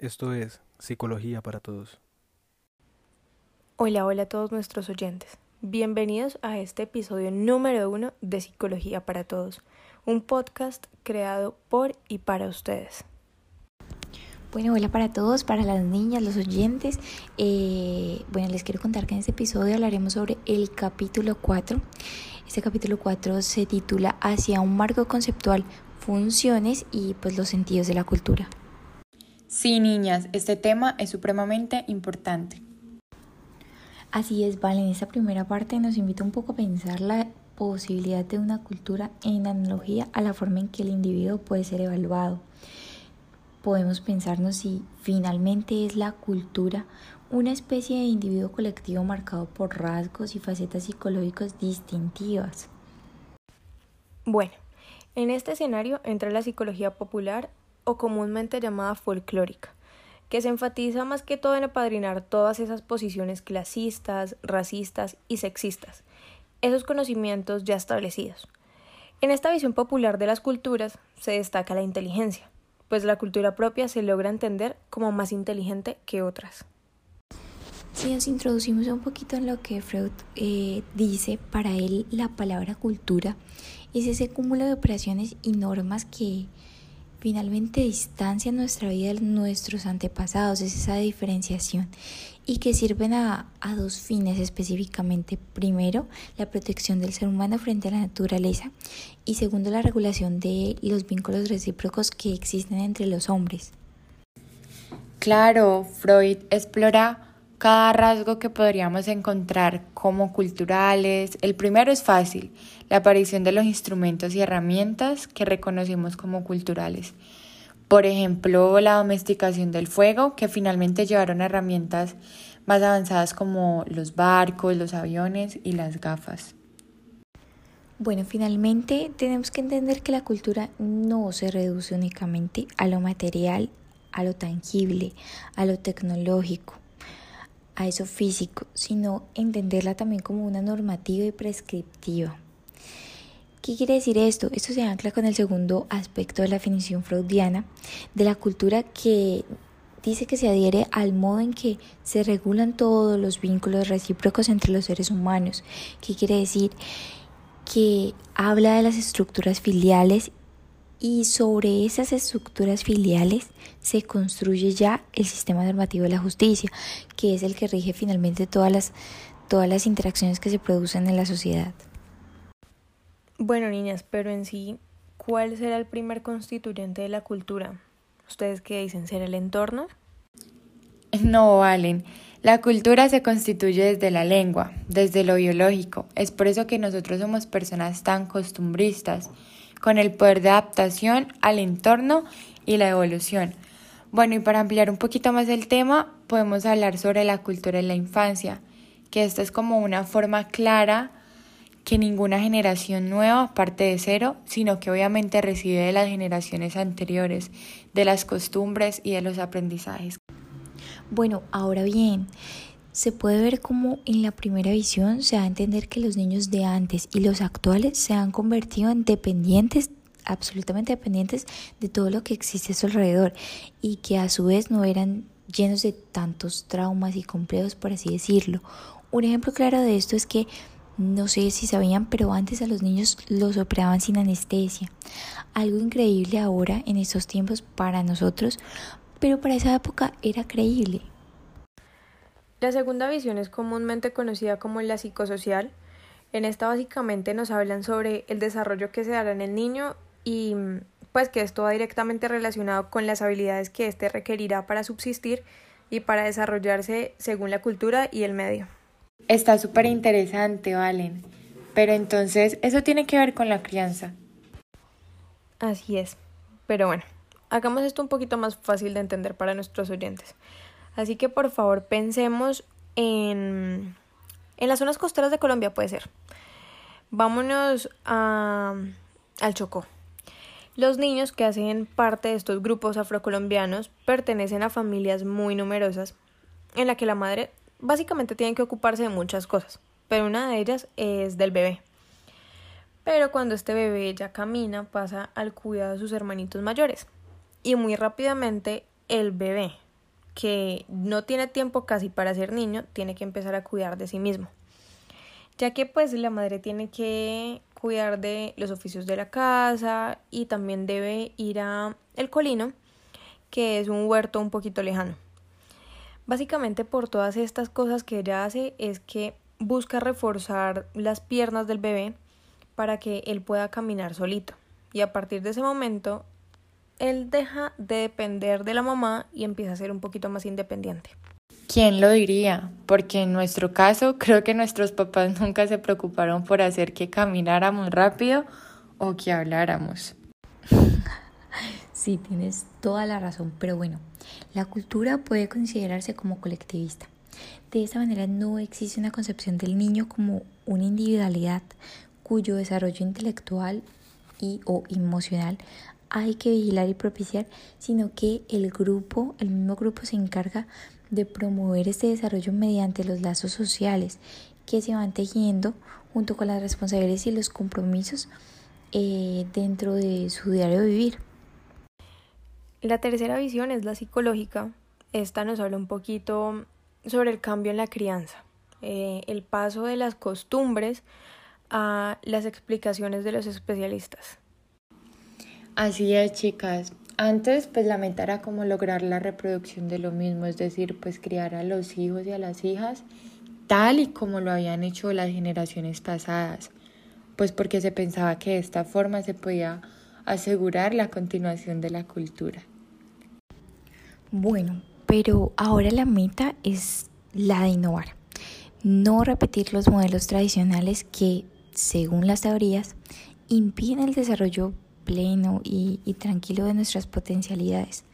Esto es Psicología para Todos. Hola, hola a todos nuestros oyentes. Bienvenidos a este episodio número uno de Psicología para Todos, un podcast creado por y para ustedes. Bueno, hola para todos, para las niñas, los oyentes. Eh, bueno, les quiero contar que en este episodio hablaremos sobre el capítulo 4. Este capítulo 4 se titula Hacia un marco conceptual, funciones y pues los sentidos de la cultura. Sí, niñas, este tema es supremamente importante. Así es, Vale, en esta primera parte nos invita un poco a pensar la posibilidad de una cultura en analogía a la forma en que el individuo puede ser evaluado podemos pensarnos si finalmente es la cultura una especie de individuo colectivo marcado por rasgos y facetas psicológicas distintivas. Bueno, en este escenario entra la psicología popular o comúnmente llamada folclórica, que se enfatiza más que todo en apadrinar todas esas posiciones clasistas, racistas y sexistas, esos conocimientos ya establecidos. En esta visión popular de las culturas se destaca la inteligencia, pues la cultura propia se logra entender como más inteligente que otras. Si nos introducimos un poquito en lo que Freud eh, dice, para él la palabra cultura es ese cúmulo de operaciones y normas que finalmente distancian nuestra vida de nuestros antepasados, es esa diferenciación y que sirven a, a, dos fines específicamente. Primero, la protección del ser humano frente a la naturaleza y segundo, la regulación de los vínculos recíprocos que existen entre los hombres. Claro, Freud explora cada rasgo que podríamos encontrar como culturales. El primero es fácil, la aparición de los instrumentos y herramientas que reconocemos como culturales. Por ejemplo, la domesticación del fuego, que finalmente llevaron a herramientas más avanzadas como los barcos, los aviones y las gafas. Bueno, finalmente tenemos que entender que la cultura no se reduce únicamente a lo material, a lo tangible, a lo tecnológico a eso físico, sino entenderla también como una normativa y prescriptiva. ¿Qué quiere decir esto? Esto se ancla con el segundo aspecto de la definición freudiana de la cultura que dice que se adhiere al modo en que se regulan todos los vínculos recíprocos entre los seres humanos. ¿Qué quiere decir? Que habla de las estructuras filiales y sobre esas estructuras filiales se construye ya el sistema normativo de la justicia, que es el que rige finalmente todas las, todas las interacciones que se producen en la sociedad. Bueno, niñas, pero en sí, ¿cuál será el primer constituyente de la cultura? ¿Ustedes qué dicen? ¿Será el entorno? No, Valen. La cultura se constituye desde la lengua, desde lo biológico. Es por eso que nosotros somos personas tan costumbristas con el poder de adaptación al entorno y la evolución. Bueno, y para ampliar un poquito más el tema, podemos hablar sobre la cultura en la infancia, que esta es como una forma clara que ninguna generación nueva parte de cero, sino que obviamente recibe de las generaciones anteriores, de las costumbres y de los aprendizajes. Bueno, ahora bien, se puede ver como en la primera visión se da a entender que los niños de antes y los actuales se han convertido en dependientes absolutamente dependientes de todo lo que existe a su alrededor y que a su vez no eran llenos de tantos traumas y complejos, por así decirlo. Un ejemplo claro de esto es que no sé si sabían, pero antes a los niños los operaban sin anestesia. Algo increíble ahora en estos tiempos para nosotros, pero para esa época era creíble. La segunda visión es comúnmente conocida como la psicosocial. En esta básicamente nos hablan sobre el desarrollo que se dará en el niño y pues que esto va directamente relacionado con las habilidades que éste requerirá para subsistir y para desarrollarse según la cultura y el medio. Está súper interesante, Valen. Pero entonces, ¿eso tiene que ver con la crianza? Así es. Pero bueno, hagamos esto un poquito más fácil de entender para nuestros oyentes. Así que por favor pensemos en, en las zonas costeras de Colombia, puede ser. Vámonos a, al Chocó. Los niños que hacen parte de estos grupos afrocolombianos pertenecen a familias muy numerosas en la que la madre básicamente tiene que ocuparse de muchas cosas, pero una de ellas es del bebé. Pero cuando este bebé ya camina pasa al cuidado de sus hermanitos mayores y muy rápidamente el bebé que no tiene tiempo casi para ser niño, tiene que empezar a cuidar de sí mismo. Ya que pues la madre tiene que cuidar de los oficios de la casa y también debe ir a el colino, que es un huerto un poquito lejano. Básicamente por todas estas cosas que ella hace es que busca reforzar las piernas del bebé para que él pueda caminar solito. Y a partir de ese momento él deja de depender de la mamá y empieza a ser un poquito más independiente. ¿Quién lo diría? Porque en nuestro caso creo que nuestros papás nunca se preocuparon por hacer que camináramos rápido o que habláramos. Sí, tienes toda la razón, pero bueno, la cultura puede considerarse como colectivista. De esta manera no existe una concepción del niño como una individualidad cuyo desarrollo intelectual y o emocional hay que vigilar y propiciar, sino que el grupo, el mismo grupo se encarga de promover este desarrollo mediante los lazos sociales que se van tejiendo junto con las responsabilidades y los compromisos eh, dentro de su diario vivir. La tercera visión es la psicológica. Esta nos habla un poquito sobre el cambio en la crianza, eh, el paso de las costumbres a las explicaciones de los especialistas. Así es, chicas. Antes, pues la meta era como lograr la reproducción de lo mismo, es decir, pues criar a los hijos y a las hijas tal y como lo habían hecho las generaciones pasadas, pues porque se pensaba que de esta forma se podía asegurar la continuación de la cultura. Bueno, pero ahora la meta es la de innovar, no repetir los modelos tradicionales que, según las teorías, impiden el desarrollo pleno y, tranquilo de nuestras potencialidades,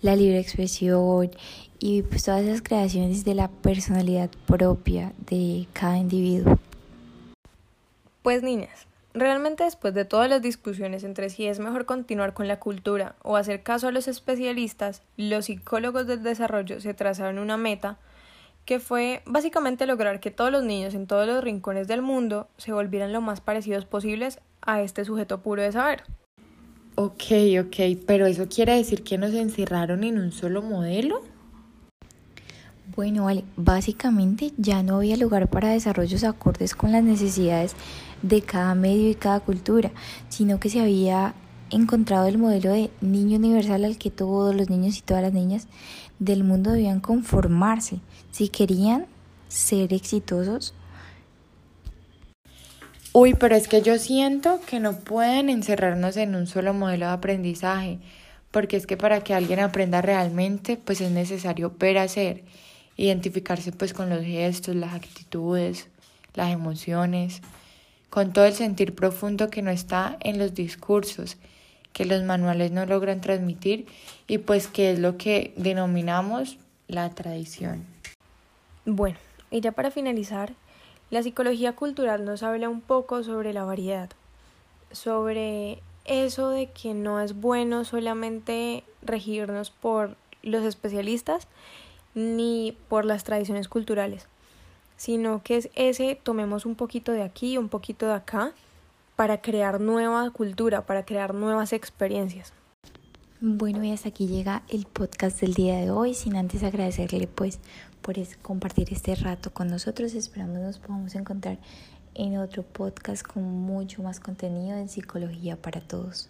la libre expresión y pues todas esas creaciones de la personalidad propia de cada individuo. Pues niñas, realmente después de todas las discusiones entre si es mejor continuar con la cultura o hacer caso a los especialistas, los psicólogos del desarrollo se trazaron una meta que fue básicamente lograr que todos los niños en todos los rincones del mundo se volvieran lo más parecidos posibles a este sujeto puro de saber. Ok, ok, pero eso quiere decir que nos encerraron en un solo modelo. Bueno, vale, básicamente ya no había lugar para desarrollos acordes con las necesidades de cada medio y cada cultura, sino que se había encontrado el modelo de niño universal al que todos los niños y todas las niñas del mundo debían conformarse si querían ser exitosos Uy, pero es que yo siento que no pueden encerrarnos en un solo modelo de aprendizaje, porque es que para que alguien aprenda realmente, pues es necesario ver hacer, identificarse pues con los gestos, las actitudes, las emociones, con todo el sentir profundo que no está en los discursos, que los manuales no logran transmitir y pues que es lo que denominamos la tradición. Bueno, y ya para finalizar, la psicología cultural nos habla un poco sobre la variedad, sobre eso de que no es bueno solamente regirnos por los especialistas ni por las tradiciones culturales, sino que es ese tomemos un poquito de aquí, un poquito de acá, para crear nueva cultura, para crear nuevas experiencias. Bueno, y hasta aquí llega el podcast del día de hoy, sin antes agradecerle pues por compartir este rato con nosotros. Esperamos nos podamos encontrar en otro podcast con mucho más contenido en psicología para todos.